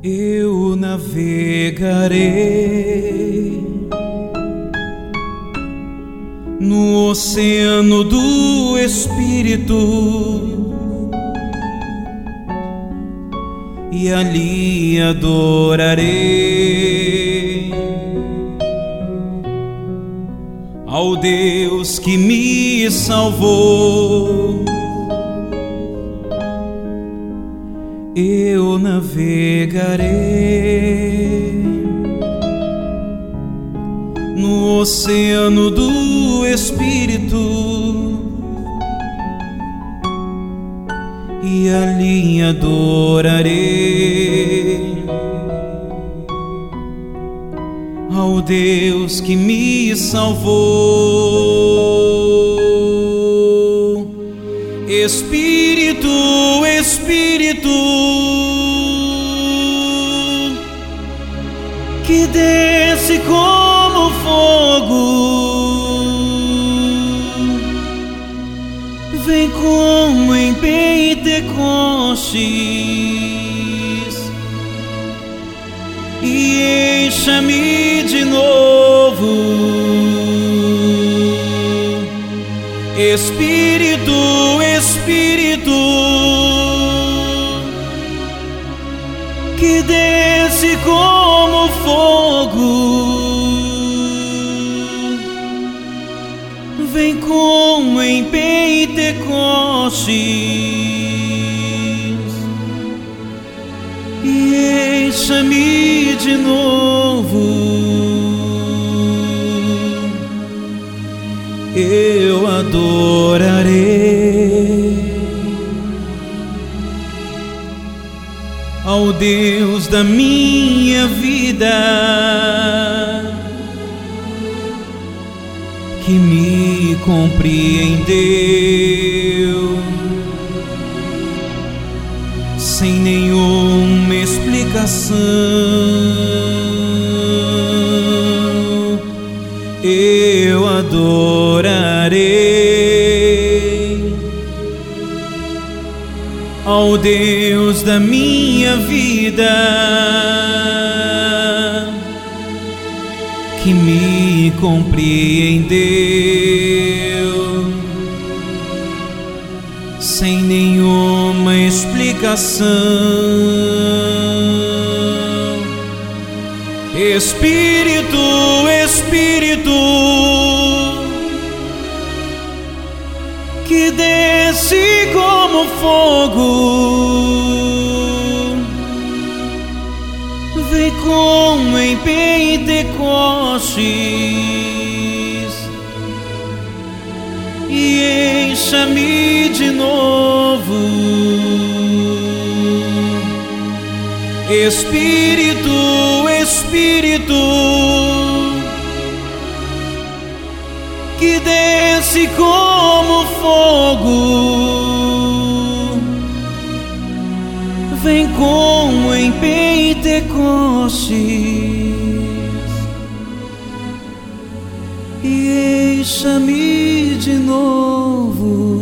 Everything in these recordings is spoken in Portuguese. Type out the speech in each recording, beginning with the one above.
Eu navegarei no oceano do Espírito e ali adorarei ao Deus que me salvou. Eu navegarei no oceano do Espírito e ali adorarei ao Deus que me salvou. Espírito, Espírito, que desce como fogo, vem como em Pentecostes e encha-me de novo. Espírito, Espírito, que desce como como em Pentecostes e encha-me de novo. eu adorarei ao Deus da minha vida que me compreendeu sem nenhuma explicação. Eu adorarei ao Deus da minha vida que me compreendeu sem nenhuma explicação. Espírito, Espírito, que desce como fogo, como em Pentecostes e encha-me de novo. Espírito, Espírito, que desce como fogo, vem como em Pentecostes e encha-me de novo.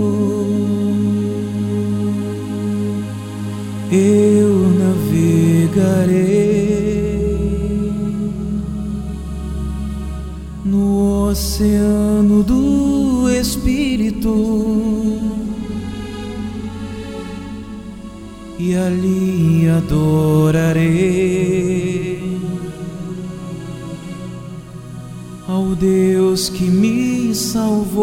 Eu navegarei no oceano do Espírito e ali adorarei ao Deus que me salvou.